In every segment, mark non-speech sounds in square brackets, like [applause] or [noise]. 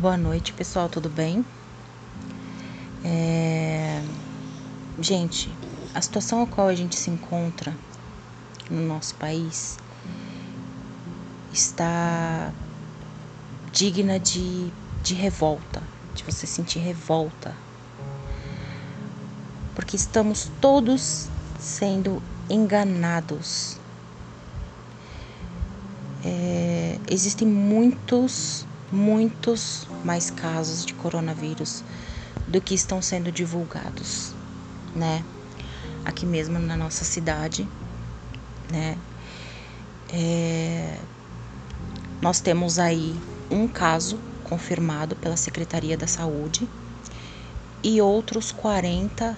Boa noite, pessoal, tudo bem? É... Gente, a situação a qual a gente se encontra no nosso país está digna de, de revolta, de você sentir revolta. Porque estamos todos sendo enganados. É, existem muitos muitos mais casos de coronavírus do que estão sendo divulgados, né? Aqui mesmo na nossa cidade, né? É, nós temos aí um caso confirmado pela Secretaria da Saúde e outros 40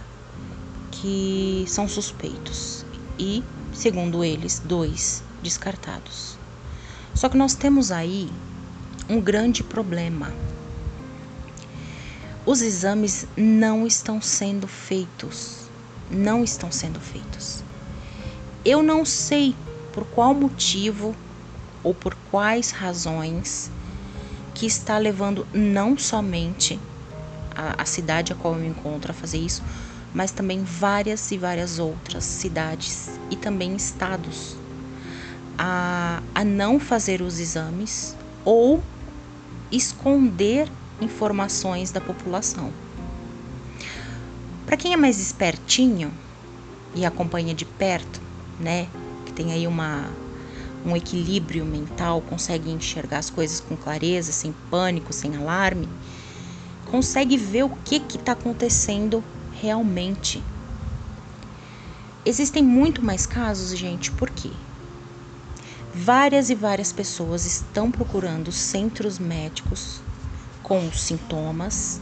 que são suspeitos e, segundo eles, dois descartados. Só que nós temos aí um grande problema. Os exames não estão sendo feitos. Não estão sendo feitos. Eu não sei por qual motivo ou por quais razões que está levando não somente a, a cidade a qual eu me encontro a fazer isso, mas também várias e várias outras cidades e também estados a, a não fazer os exames ou esconder informações da população. Para quem é mais espertinho e acompanha de perto, né, que tem aí uma um equilíbrio mental, consegue enxergar as coisas com clareza, sem pânico, sem alarme, consegue ver o que está acontecendo realmente. Existem muito mais casos, gente, por quê? Várias e várias pessoas estão procurando centros médicos com sintomas.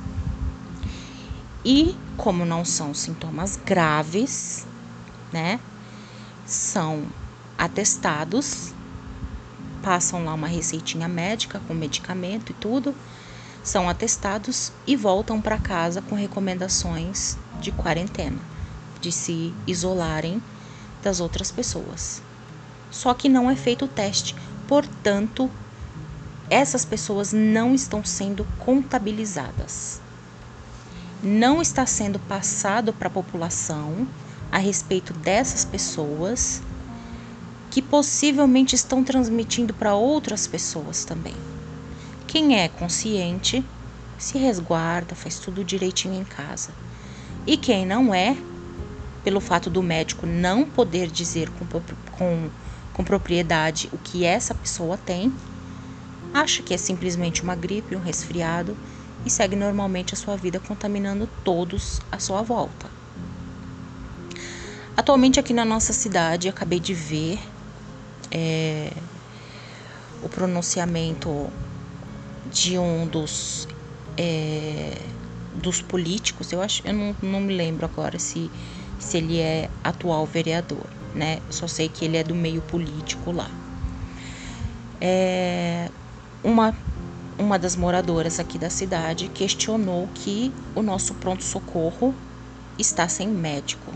E, como não são sintomas graves, né, são atestados, passam lá uma receitinha médica com medicamento e tudo, são atestados e voltam para casa com recomendações de quarentena, de se isolarem das outras pessoas só que não é feito o teste. Portanto, essas pessoas não estão sendo contabilizadas. Não está sendo passado para a população a respeito dessas pessoas que possivelmente estão transmitindo para outras pessoas também. Quem é consciente se resguarda, faz tudo direitinho em casa. E quem não é, pelo fato do médico não poder dizer com, com com propriedade o que essa pessoa tem, acha que é simplesmente uma gripe, um resfriado e segue normalmente a sua vida contaminando todos à sua volta. Atualmente aqui na nossa cidade acabei de ver é, o pronunciamento de um dos é, dos políticos, eu acho, eu não, não me lembro agora se, se ele é atual vereador né? Só sei que ele é do meio político lá. É, uma, uma das moradoras aqui da cidade questionou que o nosso pronto-socorro está sem médico,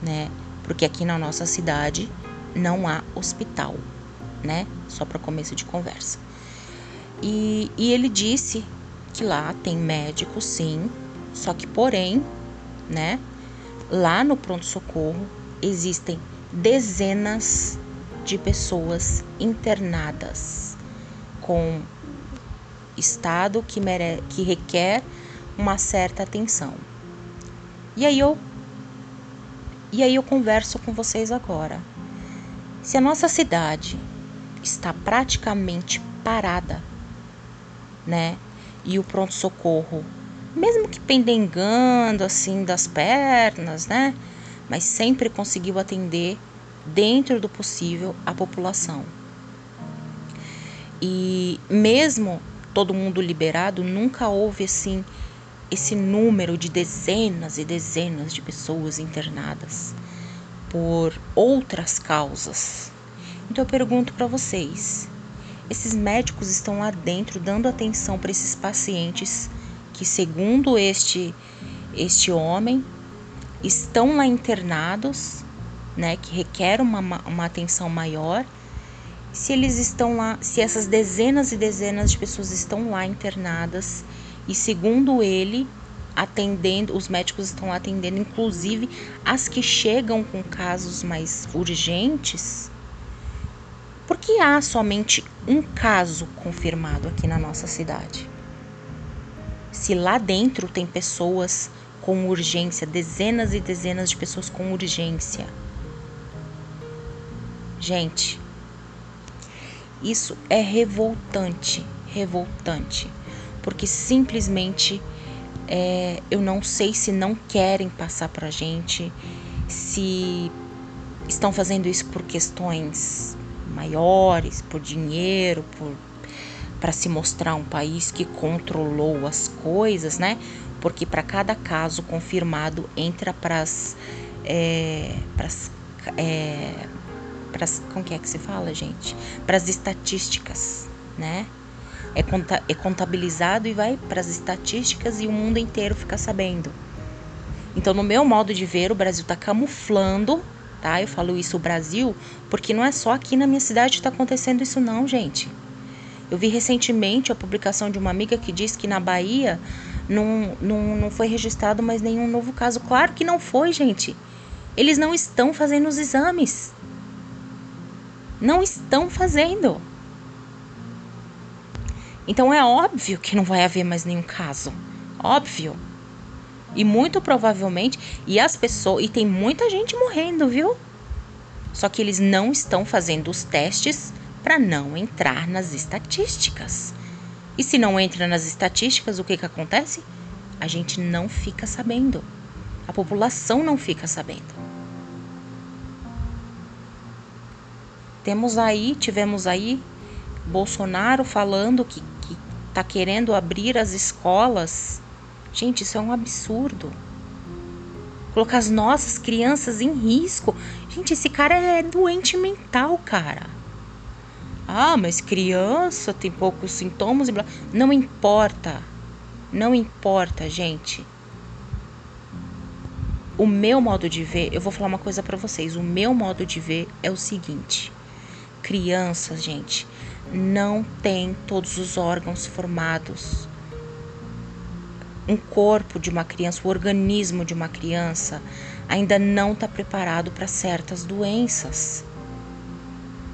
né? Porque aqui na nossa cidade não há hospital, né? Só para começo de conversa. E, e ele disse que lá tem médico, sim, só que, porém, né? Lá no pronto-socorro existem dezenas de pessoas internadas com estado que, mere que requer uma certa atenção. E aí eu e aí eu converso com vocês agora. Se a nossa cidade está praticamente parada, né? E o pronto socorro, mesmo que pendengando assim das pernas, né? mas sempre conseguiu atender dentro do possível a população. E mesmo todo mundo liberado, nunca houve assim esse número de dezenas e dezenas de pessoas internadas por outras causas. Então eu pergunto para vocês: esses médicos estão lá dentro dando atenção para esses pacientes que, segundo este este homem, estão lá internados, né, que requer uma, uma atenção maior, se eles estão lá, se essas dezenas e dezenas de pessoas estão lá internadas e segundo ele, atendendo, os médicos estão atendendo inclusive as que chegam com casos mais urgentes, porque há somente um caso confirmado aqui na nossa cidade. Se lá dentro tem pessoas com urgência, dezenas e dezenas de pessoas com urgência. Gente, isso é revoltante, revoltante, porque simplesmente é, eu não sei se não querem passar pra gente, se estão fazendo isso por questões maiores, por dinheiro, por para se mostrar um país que controlou as coisas, né? Porque para cada caso confirmado entra para as é, é, como que é que se fala, gente? Para as estatísticas, né? É, conta, é contabilizado e vai para as estatísticas e o mundo inteiro fica sabendo. Então, no meu modo de ver, o Brasil está camuflando, tá? Eu falo isso o Brasil, porque não é só aqui na minha cidade que está acontecendo isso, não, gente. Eu vi recentemente a publicação de uma amiga que diz que na Bahia não, não, não foi registrado mais nenhum novo caso. Claro que não foi, gente. Eles não estão fazendo os exames. Não estão fazendo. Então é óbvio que não vai haver mais nenhum caso. Óbvio. E muito provavelmente, e as pessoas, e tem muita gente morrendo, viu? Só que eles não estão fazendo os testes para não entrar nas estatísticas. E se não entra nas estatísticas, o que, que acontece? A gente não fica sabendo. A população não fica sabendo. Temos aí, tivemos aí Bolsonaro falando que, que tá querendo abrir as escolas. Gente, isso é um absurdo. Colocar as nossas crianças em risco. Gente, esse cara é doente mental, cara. Ah, mas criança tem poucos sintomas e blá. Não importa. Não importa, gente. O meu modo de ver, eu vou falar uma coisa para vocês. O meu modo de ver é o seguinte: crianças, gente, não tem todos os órgãos formados. Um corpo de uma criança, o organismo de uma criança ainda não está preparado para certas doenças.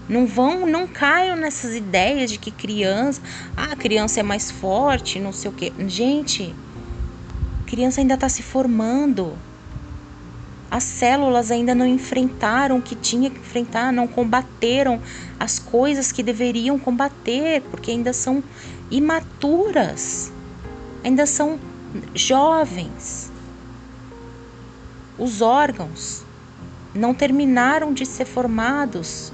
Não vão, não caiam nessas ideias de que criança, ah, criança é mais forte, não sei o quê. Gente, criança ainda está se formando. As células ainda não enfrentaram o que tinha que enfrentar, não combateram as coisas que deveriam combater, porque ainda são imaturas, ainda são jovens. Os órgãos não terminaram de ser formados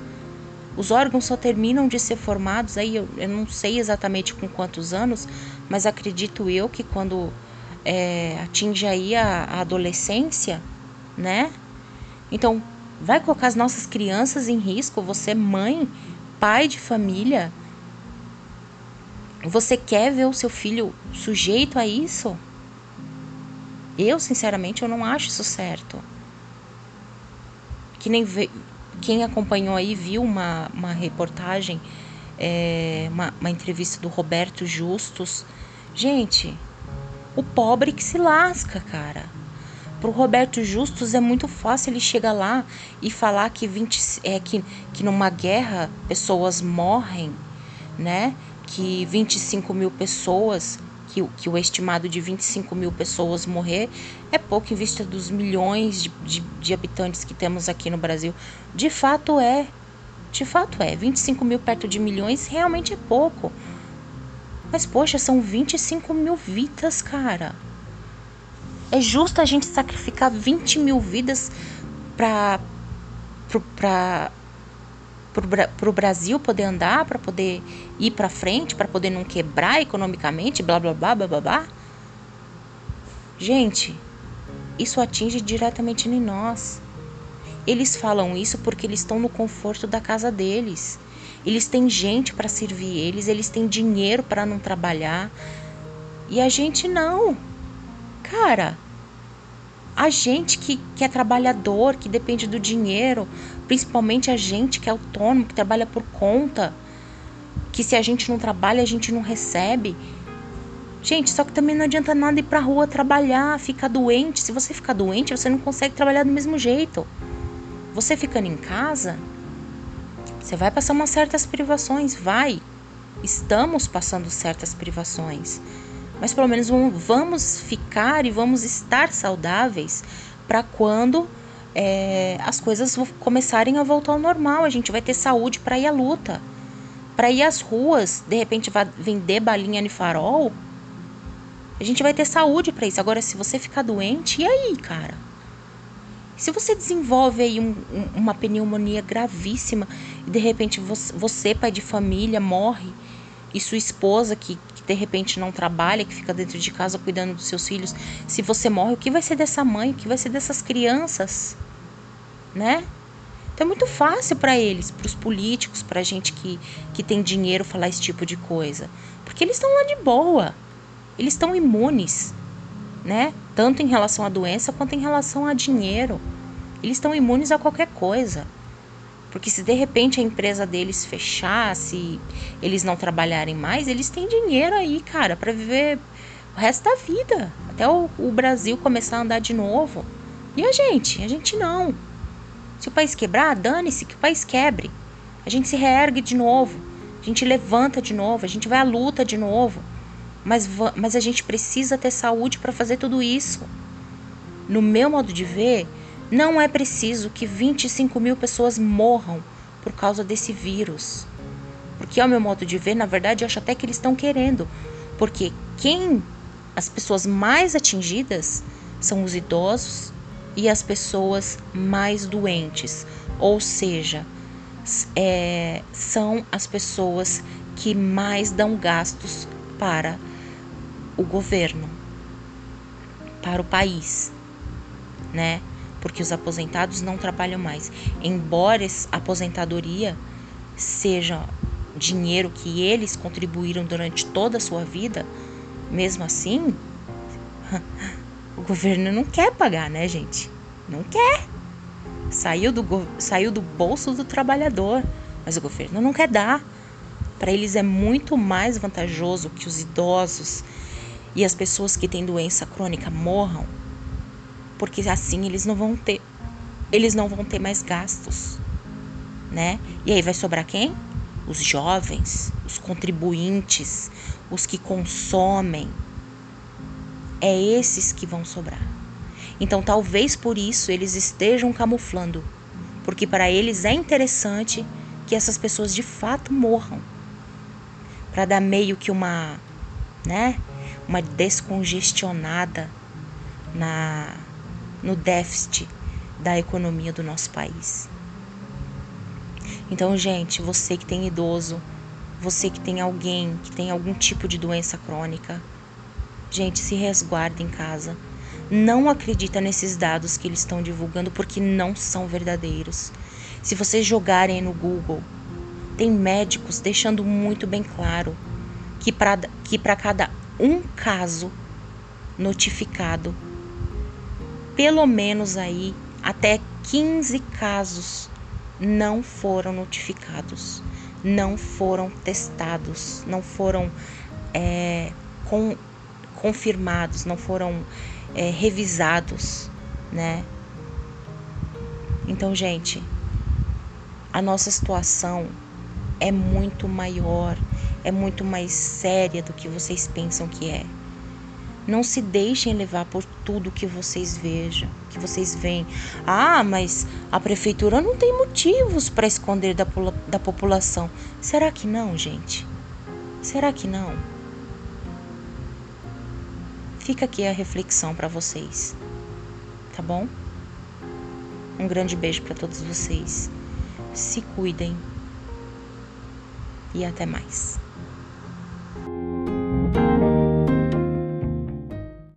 os órgãos só terminam de ser formados, aí eu, eu não sei exatamente com quantos anos, mas acredito eu que quando é, atinge aí a, a adolescência, né? Então, vai colocar as nossas crianças em risco, você mãe, pai de família, você quer ver o seu filho sujeito a isso? Eu, sinceramente, eu não acho isso certo. Que nem quem acompanhou aí viu uma, uma reportagem, é, uma, uma entrevista do Roberto Justus. Gente, o pobre que se lasca, cara. Pro Roberto Justus é muito fácil ele chegar lá e falar que 20, é, que, que numa guerra pessoas morrem, né? Que 25 mil pessoas que, que o estimado de 25 mil pessoas morrer é pouco em vista dos milhões de, de, de habitantes que temos aqui no Brasil. De fato é. De fato é. 25 mil perto de milhões realmente é pouco. Mas, poxa, são 25 mil vidas, cara. É justo a gente sacrificar 20 mil vidas para para o Brasil poder andar, para poder ir para frente, para poder não quebrar economicamente, blá blá blá blá blá blá. Gente, isso atinge diretamente em nós. Eles falam isso porque eles estão no conforto da casa deles. Eles têm gente para servir eles, eles têm dinheiro para não trabalhar. E a gente não. Cara, A gente que, que é trabalhador, que depende do dinheiro, principalmente a gente que é autônomo, que trabalha por conta, que se a gente não trabalha, a gente não recebe. Gente, só que também não adianta nada ir pra rua trabalhar, ficar doente. Se você ficar doente, você não consegue trabalhar do mesmo jeito. Você ficando em casa, você vai passar umas certas privações, vai. Estamos passando certas privações mas pelo menos vamos ficar e vamos estar saudáveis para quando é, as coisas começarem a voltar ao normal. A gente vai ter saúde para ir à luta, para ir às ruas, de repente vender balinha de farol. A gente vai ter saúde para isso. Agora, se você ficar doente, e aí, cara? Se você desenvolve aí um, uma pneumonia gravíssima e de repente você, você, pai de família, morre e sua esposa que de repente não trabalha, que fica dentro de casa cuidando dos seus filhos, se você morre, o que vai ser dessa mãe? O que vai ser dessas crianças? Né? Então é muito fácil para eles, para os políticos, para a gente que, que tem dinheiro falar esse tipo de coisa. Porque eles estão lá de boa. Eles estão imunes, né? Tanto em relação à doença quanto em relação a dinheiro. Eles estão imunes a qualquer coisa. Porque se de repente a empresa deles fechar, se eles não trabalharem mais, eles têm dinheiro aí, cara, para viver o resto da vida. Até o, o, Brasil começar a andar de novo. E a gente? A gente não. Se o país quebrar, dane-se que o país quebre. A gente se reergue de novo. A gente levanta de novo. A gente vai à luta de novo. Mas, mas a gente precisa ter saúde para fazer tudo isso. No meu modo de ver, não é preciso que 25 mil pessoas morram por causa desse vírus. Porque, ao meu modo de ver, na verdade, eu acho até que eles estão querendo. Porque quem. As pessoas mais atingidas são os idosos e as pessoas mais doentes. Ou seja, é, são as pessoas que mais dão gastos para o governo, para o país, né? Porque os aposentados não trabalham mais. Embora a aposentadoria seja dinheiro que eles contribuíram durante toda a sua vida, mesmo assim, [laughs] o governo não quer pagar, né, gente? Não quer. Saiu do, saiu do bolso do trabalhador, mas o governo não quer dar. Para eles é muito mais vantajoso que os idosos e as pessoas que têm doença crônica morram porque assim eles não vão ter eles não vão ter mais gastos, né? E aí vai sobrar quem? Os jovens, os contribuintes, os que consomem. É esses que vão sobrar. Então, talvez por isso eles estejam camuflando, porque para eles é interessante que essas pessoas de fato morram, para dar meio que uma, né, uma descongestionada na no déficit da economia do nosso país. Então, gente, você que tem idoso, você que tem alguém que tem algum tipo de doença crônica, gente, se resguarde em casa. Não acredita nesses dados que eles estão divulgando porque não são verdadeiros. Se vocês jogarem no Google, tem médicos deixando muito bem claro que para que cada um caso notificado pelo menos aí até 15 casos não foram notificados, não foram testados, não foram é, com, confirmados, não foram é, revisados, né? Então, gente, a nossa situação é muito maior, é muito mais séria do que vocês pensam que é. Não se deixem levar por tudo que vocês vejam, que vocês veem. Ah, mas a prefeitura não tem motivos para esconder da, da população. Será que não, gente? Será que não? Fica aqui a reflexão para vocês, tá bom? Um grande beijo para todos vocês. Se cuidem e até mais.